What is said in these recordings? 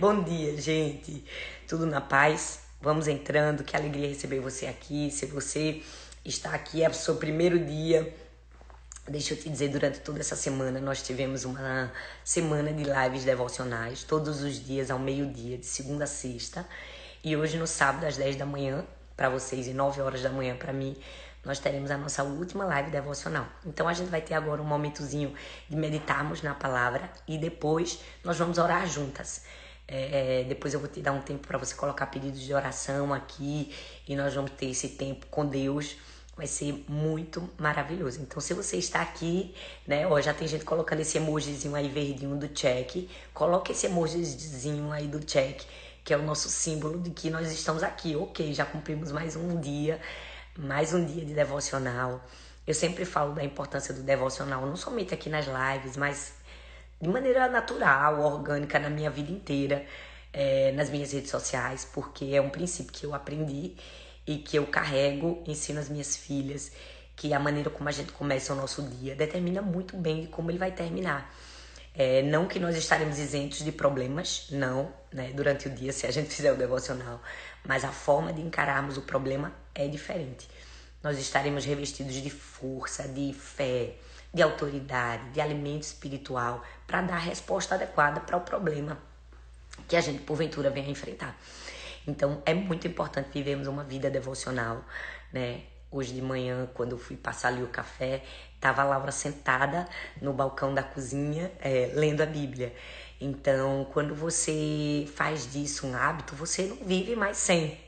Bom dia, gente. Tudo na paz? Vamos entrando. Que alegria receber você aqui. Se você está aqui, é o seu primeiro dia. Deixa eu te dizer, durante toda essa semana nós tivemos uma semana de lives devocionais, todos os dias ao meio-dia, de segunda a sexta. E hoje no sábado às 10 da manhã, para vocês, e 9 horas da manhã para mim, nós teremos a nossa última live devocional. Então a gente vai ter agora um momentozinho de meditarmos na palavra e depois nós vamos orar juntas. É, é depois eu vou te dar um tempo para você colocar pedidos de oração aqui e nós vamos ter esse tempo com Deus. Vai ser muito maravilhoso. Então, se você está aqui, né? Ó, já tem gente colocando esse emojizinho aí verdinho do check. Coloque esse emojizinho aí do check, que é o nosso símbolo de que nós estamos aqui. Ok, já cumprimos mais um dia mais um dia de devocional. Eu sempre falo da importância do devocional, não somente aqui nas lives, mas de maneira natural, orgânica na minha vida inteira, é, nas minhas redes sociais, porque é um princípio que eu aprendi e que eu carrego, ensino às minhas filhas, que a maneira como a gente começa o nosso dia determina muito bem como ele vai terminar. É, não que nós estaremos isentos de problemas, não, né, durante o dia, se a gente fizer o devocional, mas a forma de encararmos o problema é diferente. Nós estaremos revestidos de força, de fé, de autoridade, de alimento espiritual para dar a resposta adequada para o problema que a gente porventura venha enfrentar. Então é muito importante vivermos uma vida devocional, né? Hoje de manhã, quando eu fui passar ali o café, Tava a Laura sentada no balcão da cozinha, é, lendo a Bíblia. Então, quando você faz disso um hábito, você não vive mais sem.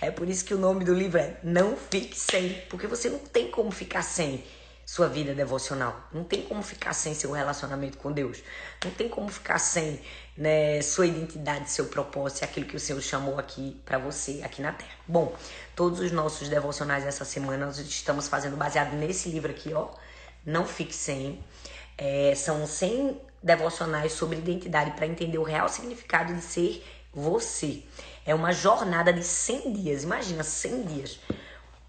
É por isso que o nome do livro é Não Fique Sem, porque você não tem como ficar sem sua vida devocional. Não tem como ficar sem seu relacionamento com Deus. Não tem como ficar sem né, sua identidade, seu propósito, aquilo que o Senhor chamou aqui para você, aqui na Terra. Bom, todos os nossos devocionais essa semana nós estamos fazendo baseado nesse livro aqui, ó não fique sem. É, são 100 devocionais sobre identidade para entender o real significado de ser você. É uma jornada de 100 dias, imagina, 100 dias.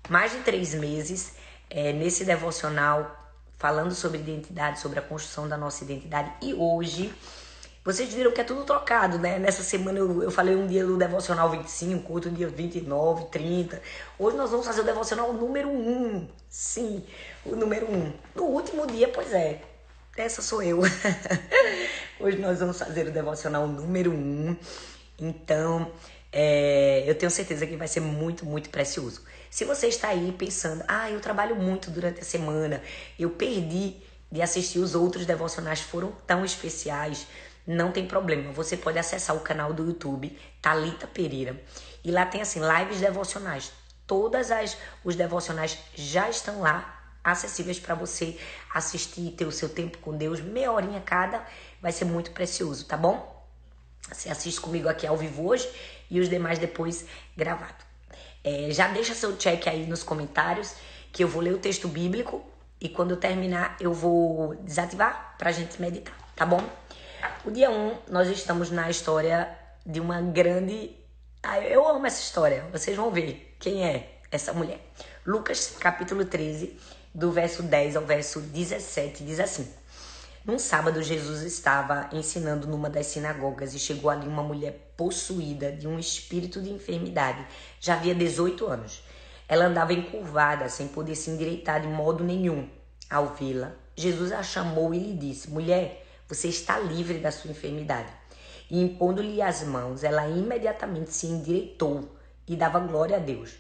Mais de três meses é, nesse devocional falando sobre identidade, sobre a construção da nossa identidade. E hoje vocês viram que é tudo trocado, né? Nessa semana eu, eu falei um dia do devocional 25, outro dia 29, 30. Hoje nós vamos fazer o devocional número 1. Sim, o número 1. No último dia, pois é. Essa sou eu. Hoje nós vamos fazer o devocional número 1. Então, é, eu tenho certeza que vai ser muito, muito precioso. Se você está aí pensando, ah, eu trabalho muito durante a semana, eu perdi de assistir os outros devocionais, foram tão especiais não tem problema. Você pode acessar o canal do YouTube Talita Pereira e lá tem assim lives devocionais. Todas as os devocionais já estão lá acessíveis para você assistir, ter o seu tempo com Deus, meia horinha cada, vai ser muito precioso, tá bom? Você assiste comigo aqui ao vivo hoje e os demais depois gravado. É, já deixa seu check aí nos comentários que eu vou ler o texto bíblico e quando eu terminar eu vou desativar para a gente meditar, tá bom? O dia 1, um, nós estamos na história de uma grande. Ah, eu amo essa história, vocês vão ver quem é essa mulher. Lucas capítulo 13, do verso 10 ao verso 17, diz assim: Num sábado, Jesus estava ensinando numa das sinagogas e chegou ali uma mulher possuída de um espírito de enfermidade. Já havia 18 anos. Ela andava encurvada, sem poder se endireitar de modo nenhum. Ao vê-la, Jesus a chamou e lhe disse: Mulher, você está livre da sua enfermidade. E impondo-lhe as mãos, ela imediatamente se endireitou e dava glória a Deus.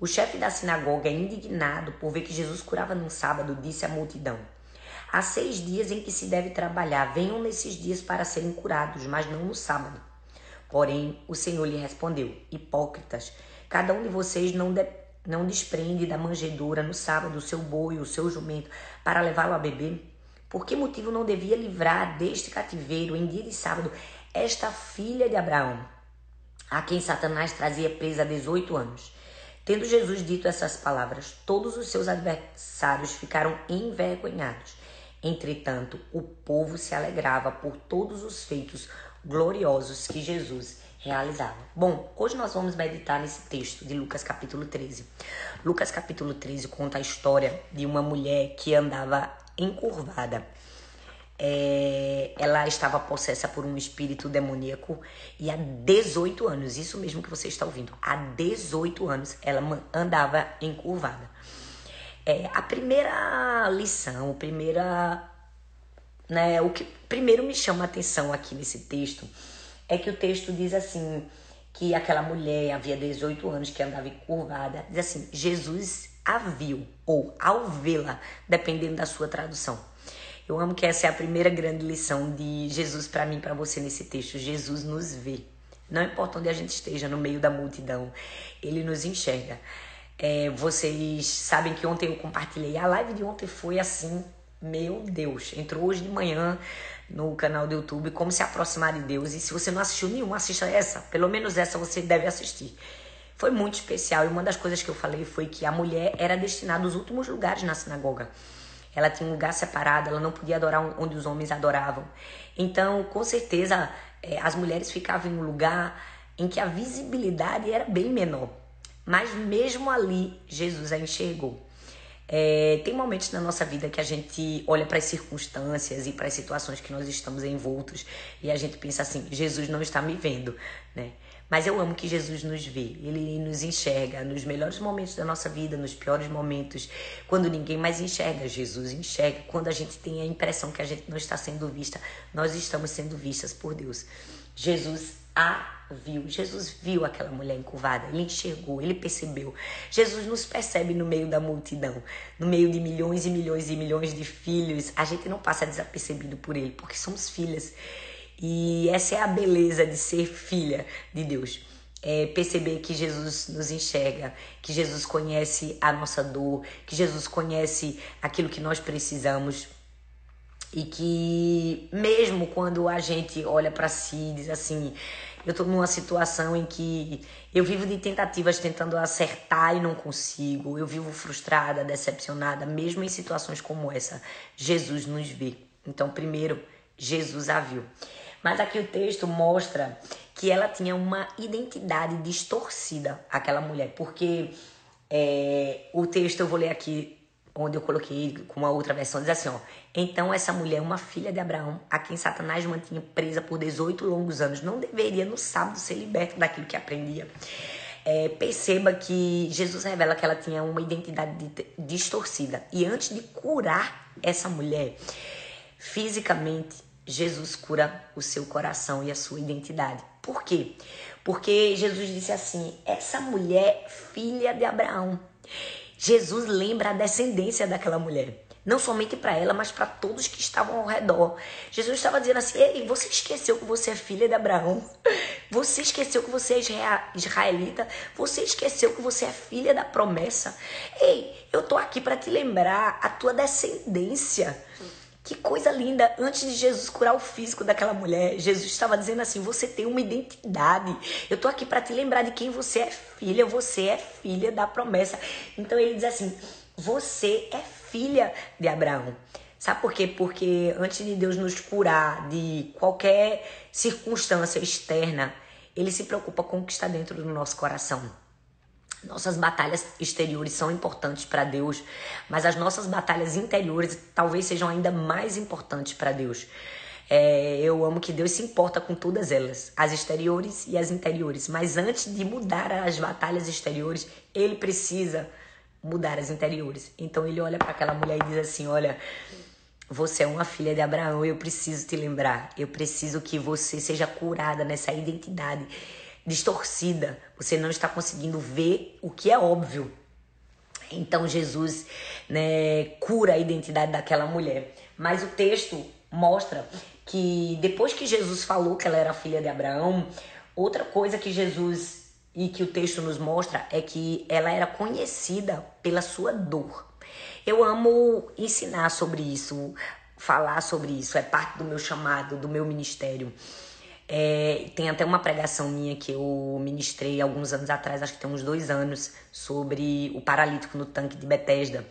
O chefe da sinagoga, indignado por ver que Jesus curava num sábado, disse à multidão: Há seis dias em que se deve trabalhar, venham nesses dias para serem curados, mas não no sábado. Porém, o Senhor lhe respondeu: Hipócritas, cada um de vocês não, de, não desprende da manjedoura no sábado o seu boi, o seu jumento, para levá-lo a beber? Por que motivo não devia livrar deste cativeiro em dia de sábado esta filha de Abraão, a quem Satanás trazia presa há 18 anos? Tendo Jesus dito essas palavras, todos os seus adversários ficaram envergonhados. Entretanto, o povo se alegrava por todos os feitos gloriosos que Jesus realizava. Bom, hoje nós vamos meditar nesse texto de Lucas capítulo 13. Lucas capítulo 13 conta a história de uma mulher que andava encurvada. é, ela estava possessa por um espírito demoníaco e há 18 anos, isso mesmo que você está ouvindo, há 18 anos ela andava encurvada. É, a primeira lição, a primeira, né, o que primeiro me chama a atenção aqui nesse texto é que o texto diz assim que aquela mulher havia 18 anos que andava encurvada, diz assim, Jesus a viu ou ao vê-la, dependendo da sua tradução. Eu amo que essa é a primeira grande lição de Jesus para mim, para você nesse texto. Jesus nos vê. Não importa onde a gente esteja, no meio da multidão, ele nos enxerga. É, vocês sabem que ontem eu compartilhei. A live de ontem foi assim, meu Deus. Entrou hoje de manhã no canal do YouTube Como se aproximar de Deus. E se você não assistiu nenhuma, assista essa. Pelo menos essa você deve assistir. Foi muito especial. E uma das coisas que eu falei foi que a mulher era destinada aos últimos lugares na sinagoga. Ela tinha um lugar separado, ela não podia adorar onde os homens adoravam. Então, com certeza, é, as mulheres ficavam em um lugar em que a visibilidade era bem menor. Mas mesmo ali, Jesus a enxergou. É, tem momentos na nossa vida que a gente olha para as circunstâncias e para as situações que nós estamos envoltos e a gente pensa assim: Jesus não está me vendo, né? Mas eu amo que Jesus nos vê, ele nos enxerga nos melhores momentos da nossa vida, nos piores momentos, quando ninguém mais enxerga, Jesus enxerga. Quando a gente tem a impressão que a gente não está sendo vista, nós estamos sendo vistas por Deus. Jesus a viu, Jesus viu aquela mulher encurvada, ele enxergou, ele percebeu. Jesus nos percebe no meio da multidão, no meio de milhões e milhões e milhões de filhos. A gente não passa desapercebido por ele, porque somos filhas. E essa é a beleza de ser filha de Deus. É perceber que Jesus nos enxerga, que Jesus conhece a nossa dor, que Jesus conhece aquilo que nós precisamos e que mesmo quando a gente olha para si e diz assim, eu estou numa situação em que eu vivo de tentativas tentando acertar e não consigo, eu vivo frustrada, decepcionada, mesmo em situações como essa, Jesus nos vê. Então, primeiro, Jesus a viu. Mas aqui o texto mostra que ela tinha uma identidade distorcida, aquela mulher, porque é, o texto eu vou ler aqui onde eu coloquei com uma outra versão, diz assim, ó. Então essa mulher, uma filha de Abraão, a quem Satanás mantinha presa por 18 longos anos, não deveria no sábado ser liberta daquilo que aprendia. É, perceba que Jesus revela que ela tinha uma identidade distorcida. E antes de curar essa mulher fisicamente, Jesus cura o seu coração e a sua identidade. Por quê? Porque Jesus disse assim: essa mulher, filha de Abraão. Jesus lembra a descendência daquela mulher. Não somente para ela, mas para todos que estavam ao redor. Jesus estava dizendo assim: Ei, você esqueceu que você é filha de Abraão? Você esqueceu que você é israelita? Você esqueceu que você é filha da promessa? Ei, eu tô aqui para te lembrar a tua descendência. Que coisa linda! Antes de Jesus curar o físico daquela mulher, Jesus estava dizendo assim: você tem uma identidade. Eu tô aqui para te lembrar de quem você é filha. Você é filha da promessa. Então ele diz assim: você é filha de Abraão. Sabe por quê? Porque antes de Deus nos curar de qualquer circunstância externa, ele se preocupa com o que está dentro do nosso coração. Nossas batalhas exteriores são importantes para Deus, mas as nossas batalhas interiores talvez sejam ainda mais importantes para Deus. É, eu amo que Deus se importa com todas elas, as exteriores e as interiores. Mas antes de mudar as batalhas exteriores, ele precisa mudar as interiores. Então ele olha para aquela mulher e diz assim: Olha, você é uma filha de Abraão, eu preciso te lembrar, eu preciso que você seja curada nessa identidade distorcida, você não está conseguindo ver o que é óbvio. Então Jesus né, cura a identidade daquela mulher. Mas o texto mostra que depois que Jesus falou que ela era filha de Abraão, outra coisa que Jesus e que o texto nos mostra é que ela era conhecida pela sua dor. Eu amo ensinar sobre isso, falar sobre isso, é parte do meu chamado, do meu ministério. É, tem até uma pregação minha que eu ministrei alguns anos atrás, acho que tem uns dois anos, sobre o paralítico no tanque de Bethesda.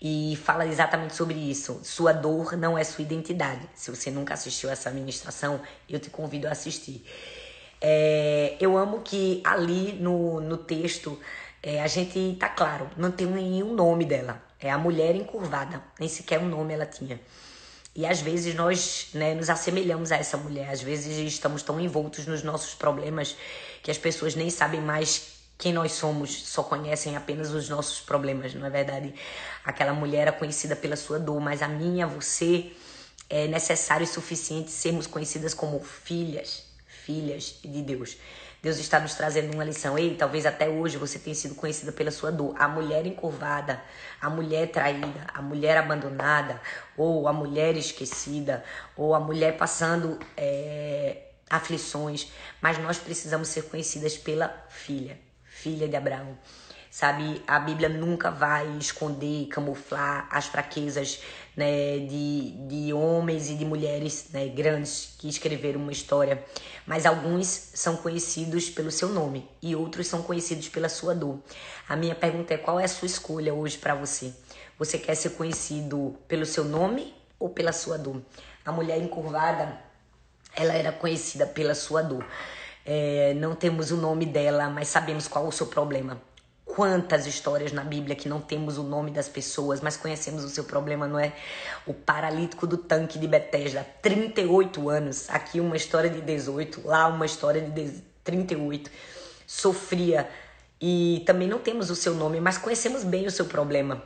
E fala exatamente sobre isso. Sua dor não é sua identidade. Se você nunca assistiu essa ministração, eu te convido a assistir. É, eu amo que ali no, no texto é, a gente tá claro, não tem nenhum nome dela. É a mulher encurvada, nem sequer um nome ela tinha. E às vezes nós né, nos assemelhamos a essa mulher, às vezes estamos tão envoltos nos nossos problemas que as pessoas nem sabem mais quem nós somos, só conhecem apenas os nossos problemas, não é verdade? Aquela mulher era conhecida pela sua dor, mas a minha, você, é necessário e suficiente sermos conhecidas como filhas, filhas de Deus. Deus está nos trazendo uma lição. Ei, talvez até hoje você tenha sido conhecida pela sua dor. A mulher encurvada, a mulher traída, a mulher abandonada, ou a mulher esquecida, ou a mulher passando é, aflições. Mas nós precisamos ser conhecidas pela filha, filha de Abraão. Sabe, a Bíblia nunca vai esconder, camuflar as fraquezas né, de, de homens e de mulheres né, grandes que escreveram uma história, mas alguns são conhecidos pelo seu nome e outros são conhecidos pela sua dor. A minha pergunta é: qual é a sua escolha hoje para você? Você quer ser conhecido pelo seu nome ou pela sua dor? A mulher encurvada, ela era conhecida pela sua dor. É, não temos o nome dela, mas sabemos qual é o seu problema. Quantas histórias na Bíblia que não temos o nome das pessoas, mas conhecemos o seu problema, não é? O paralítico do tanque de Betesda, 38 anos. Aqui uma história de 18, lá uma história de 38. Sofria e também não temos o seu nome, mas conhecemos bem o seu problema.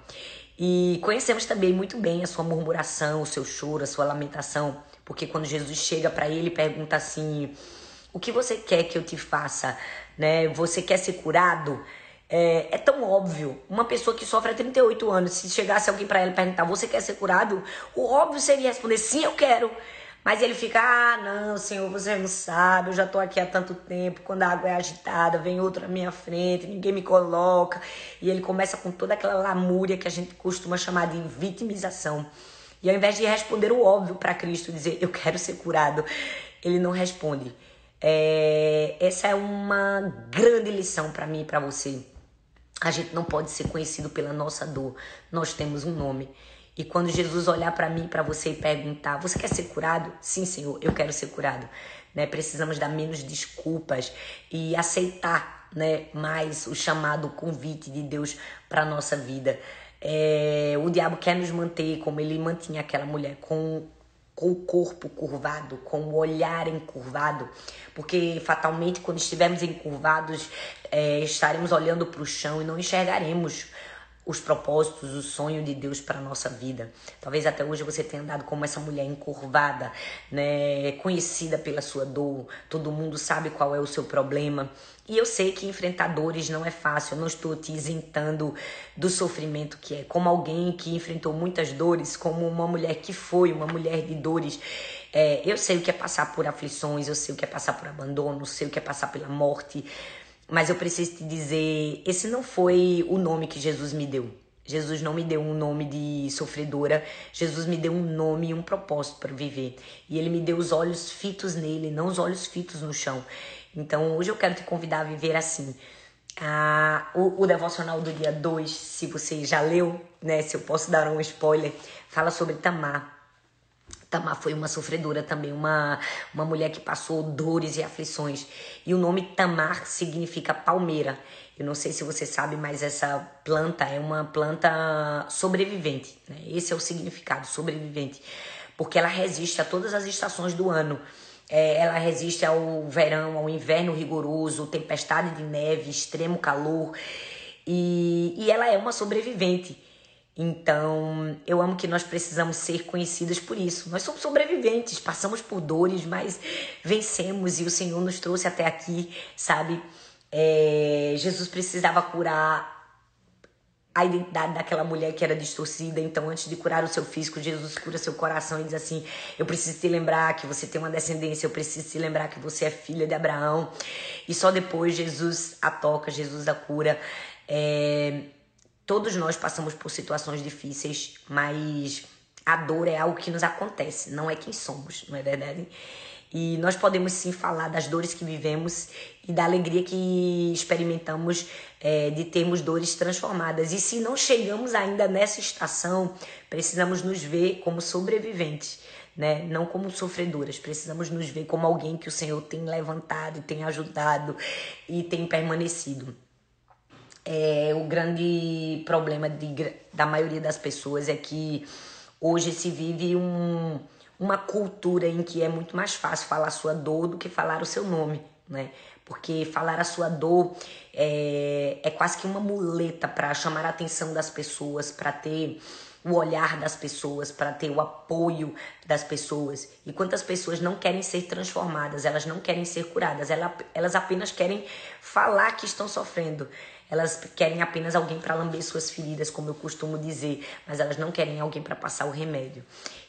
E conhecemos também muito bem a sua murmuração, o seu choro, a sua lamentação, porque quando Jesus chega para ele pergunta assim: "O que você quer que eu te faça?", né? Você quer ser curado? É, é, tão óbvio. Uma pessoa que sofre há 38 anos, se chegasse alguém para ela e perguntar: Você quer ser curado? O óbvio seria responder: Sim, eu quero. Mas ele fica: Ah, não, senhor, você não sabe. Eu já tô aqui há tanto tempo. Quando a água é agitada, vem outra à minha frente, ninguém me coloca. E ele começa com toda aquela lamúria que a gente costuma chamar de vitimização. E ao invés de responder o óbvio para Cristo, dizer: Eu quero ser curado, ele não responde. É, essa é uma grande lição para mim e para você a gente não pode ser conhecido pela nossa dor. Nós temos um nome. E quando Jesus olhar para mim, para você e perguntar: "Você quer ser curado?" Sim, Senhor, eu quero ser curado. Né? Precisamos dar menos desculpas e aceitar, né, mais o chamado, o convite de Deus para nossa vida. É, o diabo quer nos manter como ele mantinha aquela mulher com com o corpo curvado, com o olhar encurvado, porque fatalmente quando estivermos encurvados é, estaremos olhando para o chão e não enxergaremos os propósitos, o sonho de Deus para nossa vida. Talvez até hoje você tenha andado como essa mulher encurvada, né, conhecida pela sua dor, todo mundo sabe qual é o seu problema. E eu sei que enfrentar dores não é fácil, eu não estou te isentando do sofrimento que é. Como alguém que enfrentou muitas dores, como uma mulher que foi uma mulher de dores, é, eu sei o que é passar por aflições, eu sei o que é passar por abandono, eu sei o que é passar pela morte. Mas eu preciso te dizer, esse não foi o nome que Jesus me deu. Jesus não me deu um nome de sofredora, Jesus me deu um nome e um propósito para viver. E ele me deu os olhos fitos nele, não os olhos fitos no chão. Então hoje eu quero te convidar a viver assim. Ah, o, o devocional do dia 2, se você já leu, né? Se eu posso dar um spoiler, fala sobre Tamar. Tamar foi uma sofredora também, uma, uma mulher que passou dores e aflições. E o nome Tamar significa palmeira. Eu não sei se você sabe, mas essa planta é uma planta sobrevivente. Né? Esse é o significado, sobrevivente. Porque ela resiste a todas as estações do ano. É, ela resiste ao verão, ao inverno rigoroso, tempestade de neve, extremo calor. E, e ela é uma sobrevivente. Então, eu amo que nós precisamos ser conhecidas por isso. Nós somos sobreviventes, passamos por dores, mas vencemos e o Senhor nos trouxe até aqui, sabe? É, Jesus precisava curar a identidade daquela mulher que era distorcida. Então, antes de curar o seu físico, Jesus cura seu coração e diz assim: Eu preciso te lembrar que você tem uma descendência, eu preciso te lembrar que você é filha de Abraão. E só depois Jesus a toca, Jesus a cura. É, Todos nós passamos por situações difíceis, mas a dor é algo que nos acontece, não é quem somos, não é verdade? E nós podemos sim falar das dores que vivemos e da alegria que experimentamos é, de termos dores transformadas. E se não chegamos ainda nessa estação, precisamos nos ver como sobreviventes, né? não como sofredoras. Precisamos nos ver como alguém que o Senhor tem levantado, tem ajudado e tem permanecido. É, o grande problema de, da maioria das pessoas é que Hoje se vive um, uma cultura em que é muito mais fácil falar a sua dor do que falar o seu nome, né? Porque falar a sua dor é, é quase que uma muleta para chamar a atenção das pessoas, para ter o olhar das pessoas, para ter o apoio das pessoas. E quantas pessoas não querem ser transformadas, elas não querem ser curadas, elas apenas querem falar que estão sofrendo. Elas querem apenas alguém para lamber suas feridas, como eu costumo dizer, mas elas não querem alguém para passar o remédio.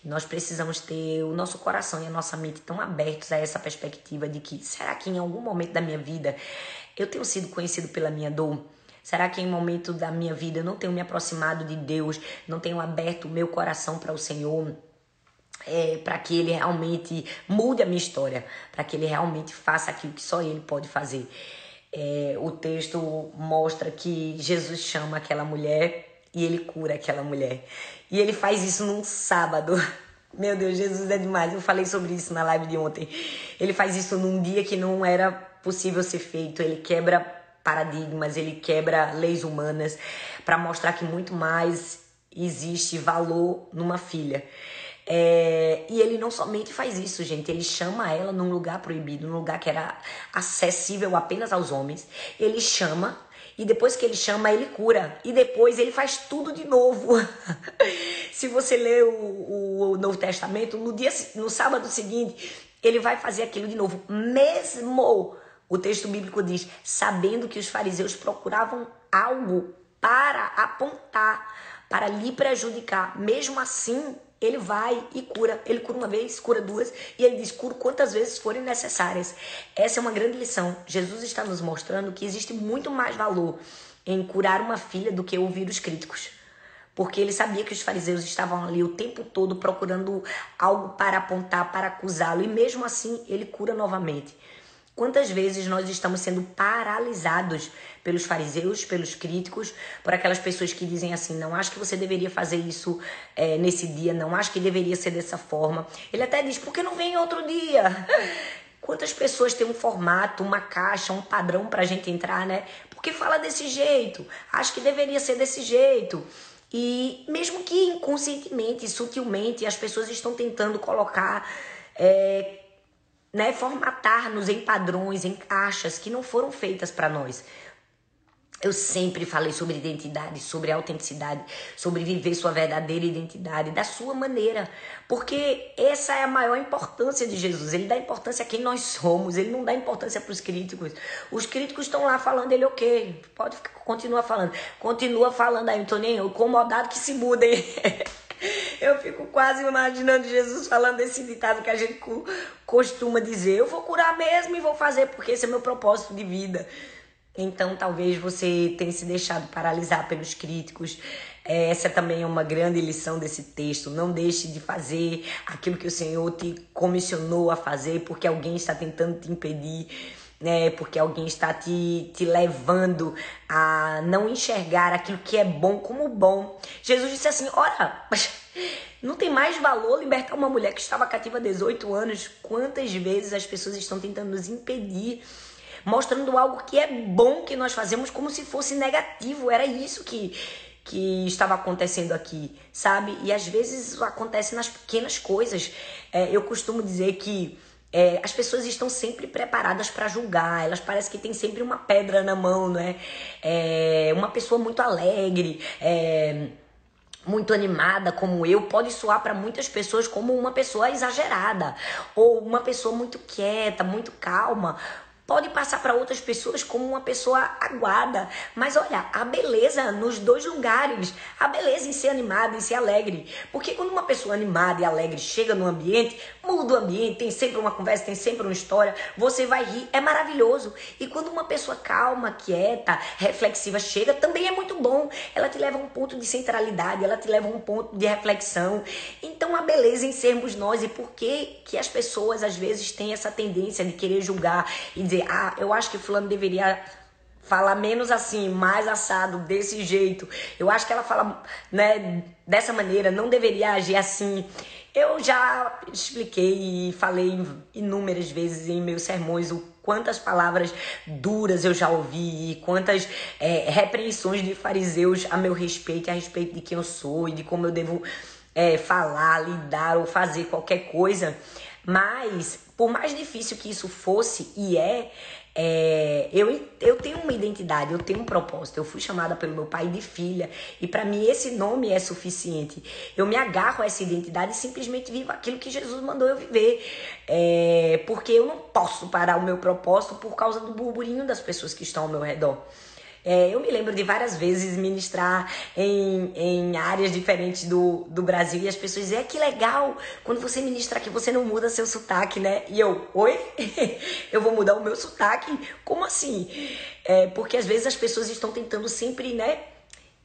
Nós precisamos ter o nosso coração e a nossa mente tão abertos a essa perspectiva de que será que em algum momento da minha vida eu tenho sido conhecido pela minha dor? Será que em momento da minha vida eu não tenho me aproximado de Deus, não tenho aberto o meu coração para o Senhor? É, para que ele realmente mude a minha história, para que ele realmente faça aquilo que só ele pode fazer. É, o texto mostra que Jesus chama aquela mulher e ele cura aquela mulher. E ele faz isso num sábado. Meu Deus, Jesus é demais. Eu falei sobre isso na live de ontem. Ele faz isso num dia que não era possível ser feito. Ele quebra paradigmas, ele quebra leis humanas para mostrar que muito mais existe valor numa filha. É, e ele não somente faz isso, gente, ele chama ela num lugar proibido, num lugar que era acessível apenas aos homens. Ele chama e depois que ele chama, ele cura. E depois ele faz tudo de novo. Se você ler o, o, Novo Testamento, no, dia, no sábado seguinte, ele vai fazer aquilo de novo. Mesmo o texto bíblico diz, sabendo que os fariseus procuravam algo para apontar, para lhe prejudicar. Mesmo assim, ele vai e cura. Ele cura uma vez, cura duas, e ele diz: cura quantas vezes forem necessárias. Essa é uma grande lição. Jesus está nos mostrando que existe muito mais valor em curar uma filha do que ouvir os críticos. Porque ele sabia que os fariseus estavam ali o tempo todo procurando algo para apontar, para acusá-lo, e mesmo assim ele cura novamente. Quantas vezes nós estamos sendo paralisados pelos fariseus, pelos críticos, por aquelas pessoas que dizem assim: não acho que você deveria fazer isso é, nesse dia, não acho que deveria ser dessa forma. Ele até diz: por que não vem outro dia? Quantas pessoas têm um formato, uma caixa, um padrão para a gente entrar, né? Porque fala desse jeito, acho que deveria ser desse jeito. E mesmo que inconscientemente, sutilmente, as pessoas estão tentando colocar. É, né, formatar-nos em padrões, em caixas que não foram feitas para nós. Eu sempre falei sobre identidade, sobre autenticidade, sobre viver sua verdadeira identidade da sua maneira, porque essa é a maior importância de Jesus. Ele dá importância a quem nós somos, ele não dá importância para os críticos. Os críticos estão lá falando, ele ok, pode ficar, continua falando, continua falando aí, não tô nem incomodado que se mudem. Eu fico quase imaginando Jesus falando esse ditado que a gente costuma dizer: Eu vou curar mesmo e vou fazer, porque esse é meu propósito de vida. Então, talvez você tenha se deixado paralisar pelos críticos. É, essa também é uma grande lição desse texto. Não deixe de fazer aquilo que o Senhor te comissionou a fazer, porque alguém está tentando te impedir né? Porque alguém está te, te levando a não enxergar aquilo que é bom como bom. Jesus disse assim: Ora, não tem mais valor libertar uma mulher que estava cativa há 18 anos. Quantas vezes as pessoas estão tentando nos impedir? Mostrando algo que é bom que nós fazemos como se fosse negativo. Era isso que, que estava acontecendo aqui, sabe? E às vezes isso acontece nas pequenas coisas. É, eu costumo dizer que é, as pessoas estão sempre preparadas para julgar, elas parecem que tem sempre uma pedra na mão, né? É, uma pessoa muito alegre, é, muito animada como eu, pode soar para muitas pessoas como uma pessoa exagerada, ou uma pessoa muito quieta, muito calma, pode passar para outras pessoas como uma pessoa aguada. Mas olha, a beleza nos dois lugares. A beleza em ser animada, em ser alegre. Porque quando uma pessoa animada e alegre chega no ambiente, muda o ambiente, tem sempre uma conversa, tem sempre uma história, você vai rir, é maravilhoso. E quando uma pessoa calma, quieta, reflexiva chega, também é muito bom. Ela te leva a um ponto de centralidade, ela te leva a um ponto de reflexão. Então a beleza em sermos nós e por que que as pessoas às vezes têm essa tendência de querer julgar e dizer, ah, eu acho que fulano deveria falar menos assim, mais assado, desse jeito. Eu acho que ela fala, né, dessa maneira, não deveria agir assim. Eu já expliquei e falei inúmeras vezes em meus sermões o quantas palavras duras eu já ouvi, quantas é, repreensões de fariseus a meu respeito, a respeito de quem eu sou e de como eu devo é, falar, lidar ou fazer qualquer coisa. Mas, por mais difícil que isso fosse e é, é, eu, eu tenho uma identidade, eu tenho um propósito. Eu fui chamada pelo meu pai de filha e para mim esse nome é suficiente. Eu me agarro a essa identidade e simplesmente vivo aquilo que Jesus mandou eu viver. É, porque eu não posso parar o meu propósito por causa do burburinho das pessoas que estão ao meu redor. É, eu me lembro de várias vezes ministrar em, em áreas diferentes do, do Brasil e as pessoas dizem, é que legal, quando você ministra aqui você não muda seu sotaque, né? E eu, oi? eu vou mudar o meu sotaque? Como assim? É, porque às vezes as pessoas estão tentando sempre, né?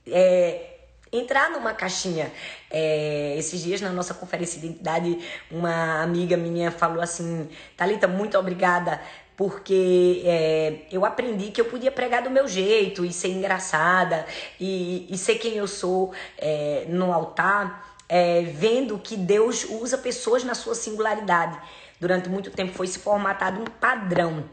É, entrar numa caixinha. É, esses dias na nossa conferência de identidade, uma amiga minha falou assim: Talita, muito obrigada porque é, eu aprendi que eu podia pregar do meu jeito e ser engraçada e, e ser quem eu sou é, no altar, é, vendo que Deus usa pessoas na sua singularidade. Durante muito tempo foi se formatado um padrão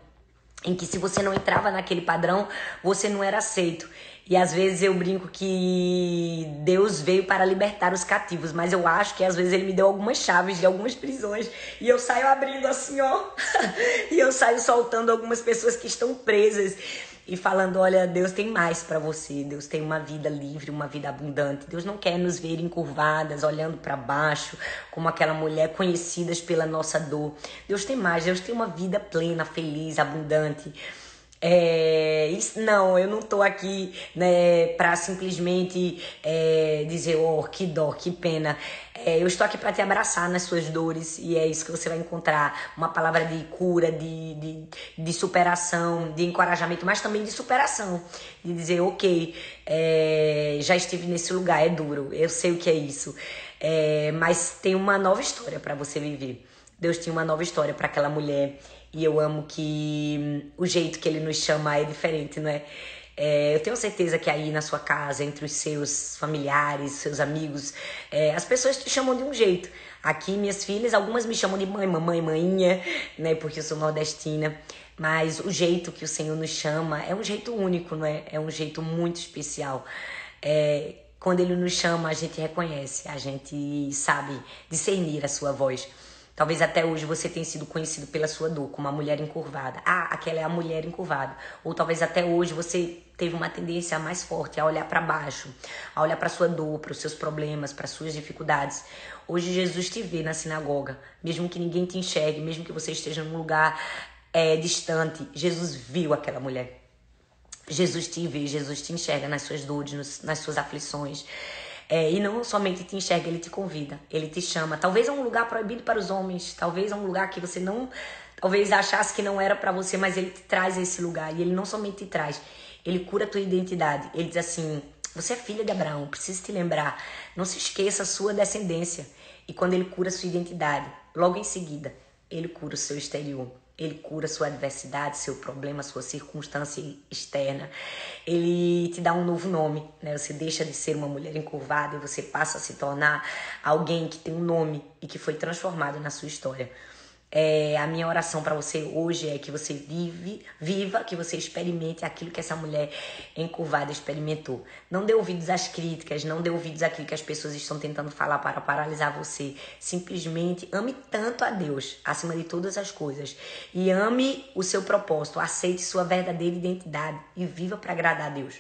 em que se você não entrava naquele padrão, você não era aceito. E às vezes eu brinco que Deus veio para libertar os cativos, mas eu acho que às vezes ele me deu algumas chaves de algumas prisões e eu saio abrindo assim, ó. e eu saio soltando algumas pessoas que estão presas e falando: olha, Deus tem mais para você, Deus tem uma vida livre, uma vida abundante. Deus não quer nos ver encurvadas, olhando para baixo, como aquela mulher conhecidas pela nossa dor. Deus tem mais, Deus tem uma vida plena, feliz, abundante. É, isso, não, eu não tô aqui né, para simplesmente é, dizer, oh, que dó, que pena. É, eu estou aqui para te abraçar nas suas dores e é isso que você vai encontrar. Uma palavra de cura, de, de, de superação, de encorajamento, mas também de superação. De dizer, ok, é, já estive nesse lugar, é duro, eu sei o que é isso. É, mas tem uma nova história para você viver. Deus tinha uma nova história para aquela mulher e eu amo que hum, o jeito que ele nos chama é diferente, não é? é? eu tenho certeza que aí na sua casa, entre os seus familiares, seus amigos, é, as pessoas te chamam de um jeito. Aqui, minhas filhas, algumas me chamam de mãe, mamãe, maninha, né? Porque eu sou nordestina. Mas o jeito que o Senhor nos chama é um jeito único, não é? É um jeito muito especial. É, quando Ele nos chama, a gente reconhece, a gente sabe discernir a sua voz. Talvez até hoje você tenha sido conhecido pela sua dor, como a mulher encurvada. Ah, aquela é a mulher encurvada. Ou talvez até hoje você teve uma tendência mais forte a olhar para baixo, a olhar para sua dor, para os seus problemas, para suas dificuldades. Hoje Jesus te vê na sinagoga, mesmo que ninguém te enxergue, mesmo que você esteja num lugar é, distante. Jesus viu aquela mulher. Jesus te vê, Jesus te enxerga nas suas dores, nas suas aflições. É, e não somente te enxerga, ele te convida, ele te chama. Talvez é um lugar proibido para os homens, talvez é um lugar que você não, talvez achasse que não era para você, mas ele te traz a esse lugar. E ele não somente te traz, ele cura a tua identidade. Ele diz assim: você é filha de Abraão, preciso te lembrar. Não se esqueça a sua descendência. E quando ele cura a sua identidade, logo em seguida, ele cura o seu exterior. Ele cura sua adversidade, seu problema, sua circunstância externa. Ele te dá um novo nome, né? Você deixa de ser uma mulher encurvada e você passa a se tornar alguém que tem um nome e que foi transformado na sua história. É, a minha oração para você hoje é que você vive, viva, que você experimente aquilo que essa mulher encurvada experimentou. Não dê ouvidos às críticas, não dê ouvidos àquilo que as pessoas estão tentando falar para paralisar você. Simplesmente ame tanto a Deus, acima de todas as coisas, e ame o seu propósito, aceite sua verdadeira identidade e viva para agradar a Deus.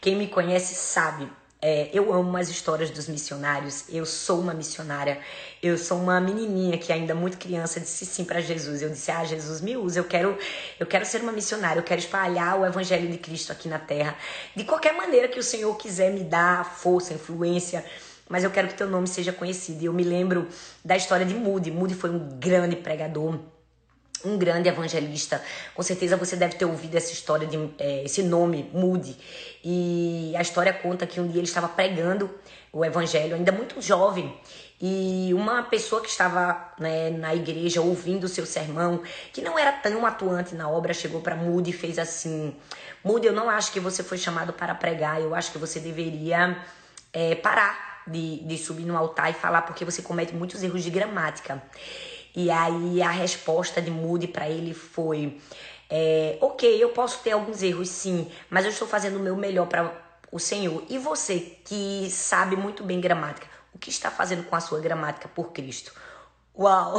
Quem me conhece sabe é, eu amo as histórias dos missionários. Eu sou uma missionária. Eu sou uma menininha que ainda muito criança disse sim para Jesus. Eu disse: "Ah, Jesus, me usa. Eu quero, eu quero ser uma missionária. Eu quero espalhar o evangelho de Cristo aqui na terra. De qualquer maneira que o Senhor quiser me dar força, influência, mas eu quero que teu nome seja conhecido". E eu me lembro da história de Moody. Moody foi um grande pregador um grande evangelista. Com certeza você deve ter ouvido essa história de é, esse nome, Moody. E a história conta que um dia ele estava pregando o evangelho, ainda muito jovem, e uma pessoa que estava né, na igreja ouvindo o seu sermão, que não era tão atuante na obra, chegou para Moody e fez assim: Moody, eu não acho que você foi chamado para pregar, eu acho que você deveria é, parar de, de subir no altar e falar, porque você comete muitos erros de gramática. E aí a resposta de Moody para ele foi: é, ok, eu posso ter alguns erros sim, mas eu estou fazendo o meu melhor para o Senhor. E você que sabe muito bem gramática, O que está fazendo com a sua gramática por Cristo? Uau!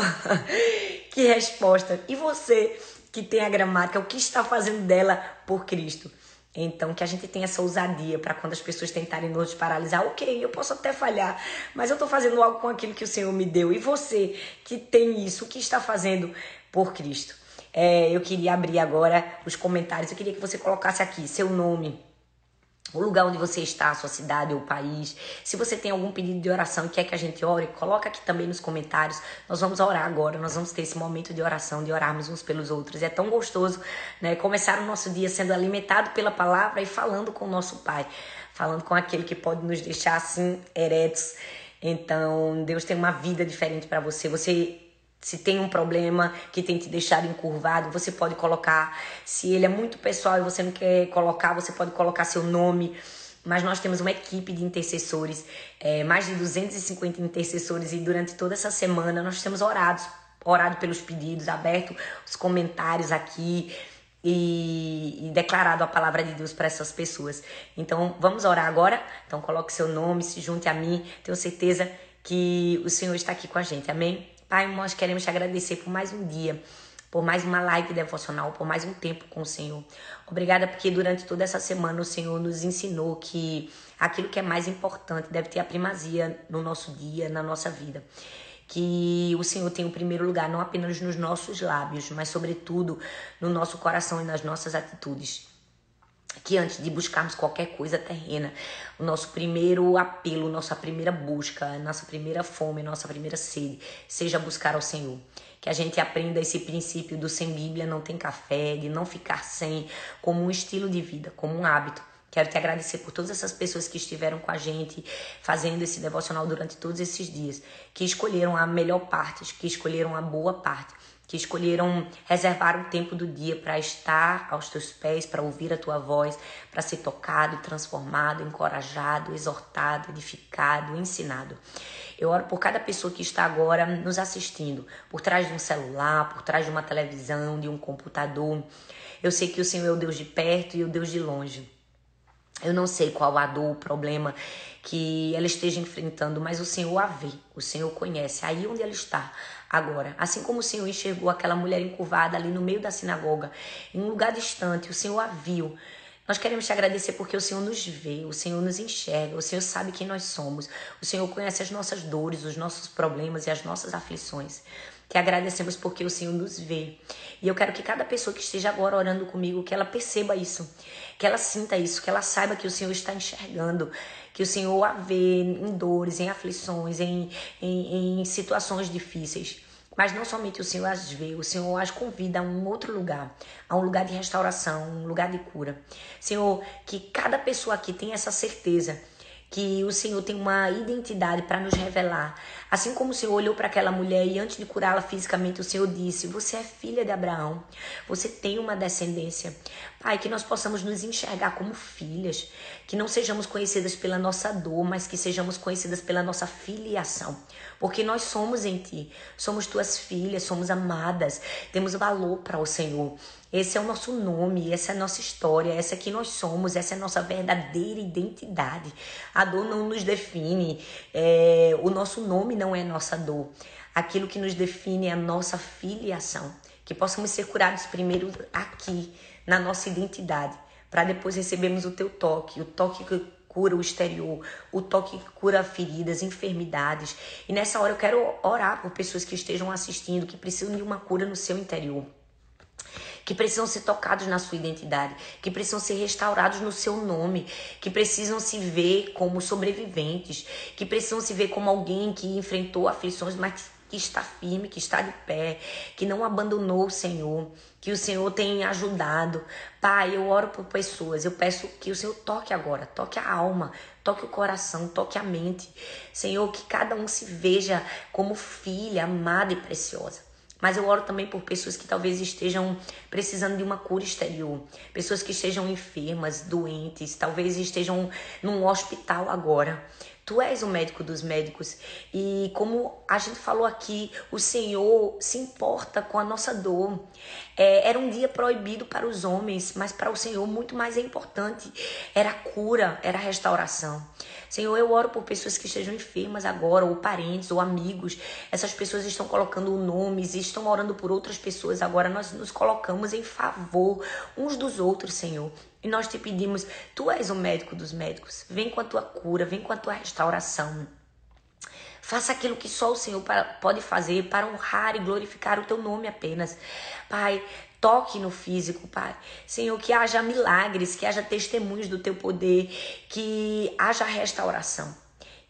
que resposta! E você que tem a gramática, o que está fazendo dela por Cristo? Então, que a gente tenha essa ousadia para quando as pessoas tentarem nos paralisar, ok, eu posso até falhar, mas eu estou fazendo algo com aquilo que o Senhor me deu. E você que tem isso, o que está fazendo por Cristo? É, eu queria abrir agora os comentários, eu queria que você colocasse aqui seu nome, o lugar onde você está, a sua cidade ou país. Se você tem algum pedido de oração e quer que a gente ore, coloca aqui também nos comentários. Nós vamos orar agora, nós vamos ter esse momento de oração, de orarmos uns pelos outros. É tão gostoso, né? Começar o nosso dia sendo alimentado pela palavra e falando com o nosso Pai, falando com aquele que pode nos deixar assim eretos. Então, Deus tem uma vida diferente para você. Você se tem um problema que tem te deixado encurvado, você pode colocar. Se ele é muito pessoal e você não quer colocar, você pode colocar seu nome. Mas nós temos uma equipe de intercessores, é, mais de 250 intercessores, e durante toda essa semana nós temos orado, orado pelos pedidos, aberto os comentários aqui e, e declarado a palavra de Deus para essas pessoas. Então vamos orar agora? Então coloque seu nome, se junte a mim, tenho certeza que o Senhor está aqui com a gente, amém? Pai, nós queremos te agradecer por mais um dia, por mais uma live devocional, por mais um tempo com o Senhor. Obrigada porque durante toda essa semana o Senhor nos ensinou que aquilo que é mais importante deve ter a primazia no nosso dia, na nossa vida. Que o Senhor tem o primeiro lugar não apenas nos nossos lábios, mas sobretudo no nosso coração e nas nossas atitudes que antes de buscarmos qualquer coisa terrena, o nosso primeiro apelo, nossa primeira busca, nossa primeira fome, nossa primeira sede, seja buscar ao Senhor. Que a gente aprenda esse princípio do sem Bíblia não tem café, de não ficar sem, como um estilo de vida, como um hábito. Quero te agradecer por todas essas pessoas que estiveram com a gente fazendo esse devocional durante todos esses dias, que escolheram a melhor parte, que escolheram a boa parte que escolheram reservar um tempo do dia para estar aos teus pés, para ouvir a tua voz, para ser tocado, transformado, encorajado, exortado, edificado, ensinado. Eu oro por cada pessoa que está agora nos assistindo, por trás de um celular, por trás de uma televisão, de um computador. Eu sei que o Senhor é o Deus de perto e o Deus de longe. Eu não sei qual a dor, o problema que ela esteja enfrentando, mas o Senhor a vê, o Senhor conhece aí onde ela está agora. Assim como o Senhor enxergou aquela mulher encurvada ali no meio da sinagoga, em um lugar distante, o Senhor a viu. Nós queremos te agradecer porque o Senhor nos vê, o Senhor nos enxerga, o Senhor sabe quem nós somos, o Senhor conhece as nossas dores, os nossos problemas e as nossas aflições. Te agradecemos porque o Senhor nos vê. E eu quero que cada pessoa que esteja agora orando comigo, que ela perceba isso, que ela sinta isso, que ela saiba que o Senhor está enxergando, que o Senhor a vê em dores, em aflições, em, em, em situações difíceis. Mas não somente o Senhor as vê, o Senhor as convida a um outro lugar, a um lugar de restauração, um lugar de cura. Senhor, que cada pessoa aqui tenha essa certeza que o Senhor tem uma identidade para nos revelar. Assim como o Senhor olhou para aquela mulher e antes de curá-la fisicamente, o Senhor disse: Você é filha de Abraão, você tem uma descendência. Pai, que nós possamos nos enxergar como filhas, que não sejamos conhecidas pela nossa dor, mas que sejamos conhecidas pela nossa filiação. Porque nós somos em Ti, somos Tuas filhas, somos amadas, temos valor para o Senhor. Esse é o nosso nome, essa é a nossa história, essa é quem nós somos, essa é a nossa verdadeira identidade. A dor não nos define, é, o nosso nome não é nossa dor. Aquilo que nos define é a nossa filiação. Que possamos ser curados primeiro aqui, na nossa identidade, para depois recebermos o teu toque, o toque que cura o exterior, o toque que cura feridas, enfermidades. E nessa hora eu quero orar por pessoas que estejam assistindo, que precisam de uma cura no seu interior que precisam ser tocados na sua identidade, que precisam ser restaurados no seu nome, que precisam se ver como sobreviventes, que precisam se ver como alguém que enfrentou aflições, mas que está firme, que está de pé, que não abandonou o Senhor, que o Senhor tem ajudado. Pai, eu oro por pessoas, eu peço que o Senhor toque agora, toque a alma, toque o coração, toque a mente. Senhor, que cada um se veja como filha amada e preciosa. Mas eu oro também por pessoas que talvez estejam precisando de uma cura exterior, pessoas que estejam enfermas, doentes, talvez estejam num hospital agora. Tu és o médico dos médicos. E como a gente falou aqui, o Senhor se importa com a nossa dor. É, era um dia proibido para os homens, mas para o Senhor muito mais é importante. Era a cura, era a restauração. Senhor, eu oro por pessoas que estejam enfermas agora, ou parentes, ou amigos. Essas pessoas estão colocando nomes estão orando por outras pessoas. Agora nós nos colocamos em favor uns dos outros, Senhor. E nós te pedimos, tu és o médico dos médicos. Vem com a tua cura, vem com a tua restauração. Faça aquilo que só o Senhor pode fazer para honrar e glorificar o teu nome apenas. Pai, toque no físico, Pai. Senhor, que haja milagres, que haja testemunhos do teu poder, que haja restauração.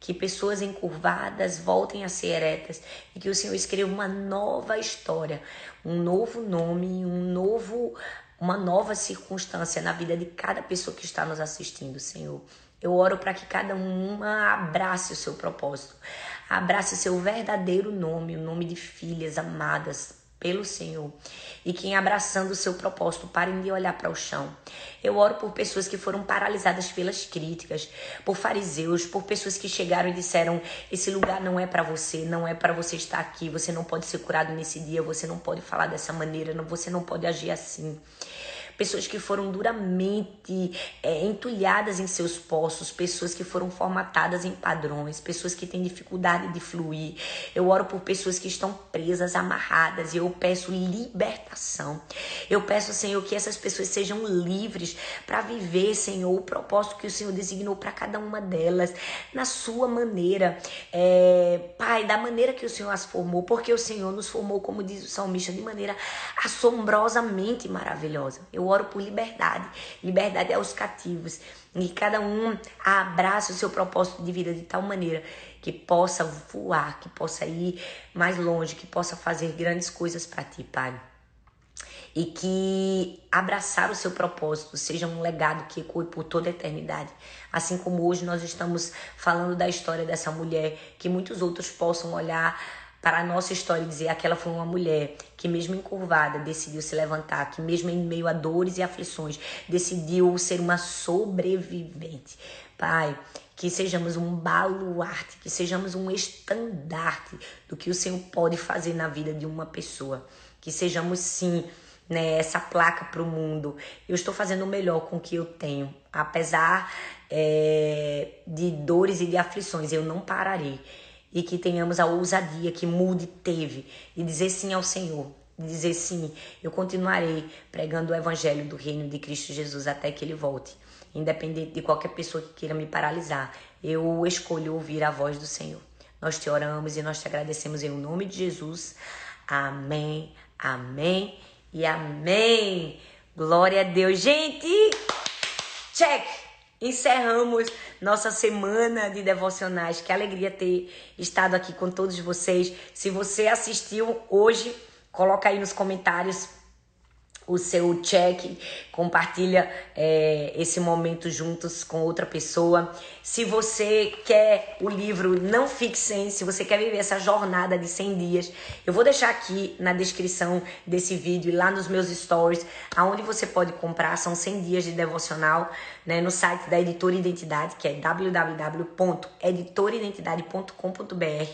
Que pessoas encurvadas voltem a ser eretas e que o Senhor escreva uma nova história, um novo nome, um novo, uma nova circunstância na vida de cada pessoa que está nos assistindo, Senhor. Eu oro para que cada uma abrace o seu propósito, abrace o seu verdadeiro nome, o nome de filhas amadas, pelo Senhor e que em abraçando o seu propósito parem de olhar para o chão. Eu oro por pessoas que foram paralisadas pelas críticas, por fariseus, por pessoas que chegaram e disseram: esse lugar não é para você, não é para você estar aqui, você não pode ser curado nesse dia, você não pode falar dessa maneira, você não pode agir assim pessoas que foram duramente é, entulhadas em seus postos, pessoas que foram formatadas em padrões, pessoas que têm dificuldade de fluir. Eu oro por pessoas que estão presas, amarradas, e eu peço libertação. Eu peço, Senhor, que essas pessoas sejam livres para viver, Senhor, o propósito que o Senhor designou para cada uma delas, na sua maneira. É, Pai, da maneira que o Senhor as formou, porque o Senhor nos formou, como diz o salmista, de maneira assombrosamente maravilhosa. Eu eu oro por liberdade, liberdade aos cativos, e cada um abrace o seu propósito de vida de tal maneira que possa voar, que possa ir mais longe, que possa fazer grandes coisas para ti, Pai. E que abraçar o seu propósito seja um legado que ecoe por toda a eternidade. Assim como hoje nós estamos falando da história dessa mulher, que muitos outros possam olhar para a nossa história e dizer aquela foi uma mulher que mesmo encurvada decidiu se levantar, que mesmo em meio a dores e aflições decidiu ser uma sobrevivente. Pai, que sejamos um baluarte, que sejamos um estandarte do que o Senhor pode fazer na vida de uma pessoa. Que sejamos sim né, essa placa para o mundo. Eu estou fazendo o melhor com o que eu tenho, apesar é, de dores e de aflições, eu não pararei e que tenhamos a ousadia que Mude teve de dizer sim ao Senhor, de dizer sim, eu continuarei pregando o evangelho do reino de Cristo Jesus até que ele volte, independente de qualquer pessoa que queira me paralisar. Eu escolho ouvir a voz do Senhor. Nós te oramos e nós te agradecemos em nome de Jesus. Amém, amém e amém. Glória a Deus. Gente, check! Encerramos nossa semana de devocionais. Que alegria ter estado aqui com todos vocês. Se você assistiu hoje, coloca aí nos comentários o seu check, compartilha é, esse momento juntos com outra pessoa. Se você quer o livro Não Fique Sem, se você quer viver essa jornada de 100 dias, eu vou deixar aqui na descrição desse vídeo e lá nos meus stories, aonde você pode comprar, são 100 dias de devocional, né, no site da Editora Identidade, que é www.editoridentidade.com.br.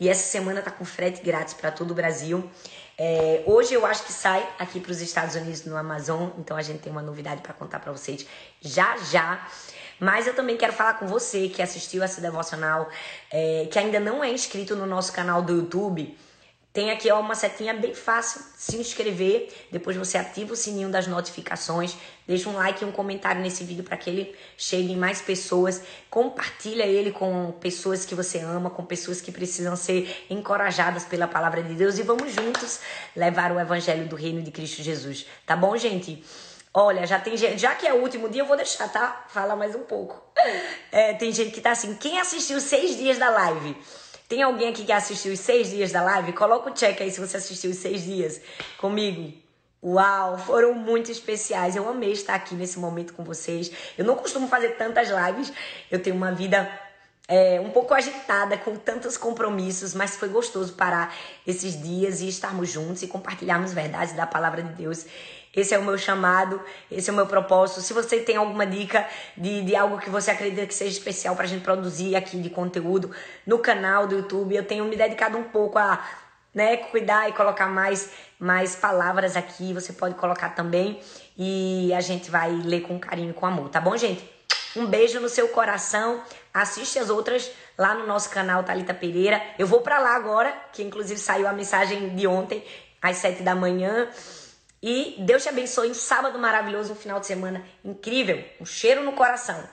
E essa semana tá com frete grátis para todo o Brasil. É, hoje eu acho que sai aqui para os Estados Unidos no Amazon, então a gente tem uma novidade para contar para vocês já já. Mas eu também quero falar com você que assistiu essa devocional, é, que ainda não é inscrito no nosso canal do YouTube. Tem aqui ó, uma setinha bem fácil, se inscrever, depois você ativa o sininho das notificações, deixa um like e um comentário nesse vídeo para que ele chegue em mais pessoas, compartilha ele com pessoas que você ama, com pessoas que precisam ser encorajadas pela palavra de Deus e vamos juntos levar o evangelho do reino de Cristo Jesus. Tá bom, gente? Olha, já tem gente, já que é o último dia, eu vou deixar, tá? Fala mais um pouco. É, tem gente que tá assim, quem assistiu seis dias da live? Tem alguém aqui que assistiu os seis dias da live? Coloca o check aí se você assistiu os seis dias comigo. Uau, foram muito especiais. Eu amei estar aqui nesse momento com vocês. Eu não costumo fazer tantas lives. Eu tenho uma vida é, um pouco agitada, com tantos compromissos, mas foi gostoso parar esses dias e estarmos juntos e compartilharmos verdades da palavra de Deus. Esse é o meu chamado, esse é o meu propósito. Se você tem alguma dica de, de algo que você acredita que seja especial pra gente produzir aqui de conteúdo no canal do YouTube, eu tenho me dedicado um pouco a né, cuidar e colocar mais, mais palavras aqui. Você pode colocar também e a gente vai ler com carinho, com amor, tá bom, gente? Um beijo no seu coração. Assiste as outras lá no nosso canal Talita Pereira. Eu vou para lá agora, que inclusive saiu a mensagem de ontem às sete da manhã. E Deus te abençoe. Um sábado maravilhoso, um final de semana incrível. Um cheiro no coração.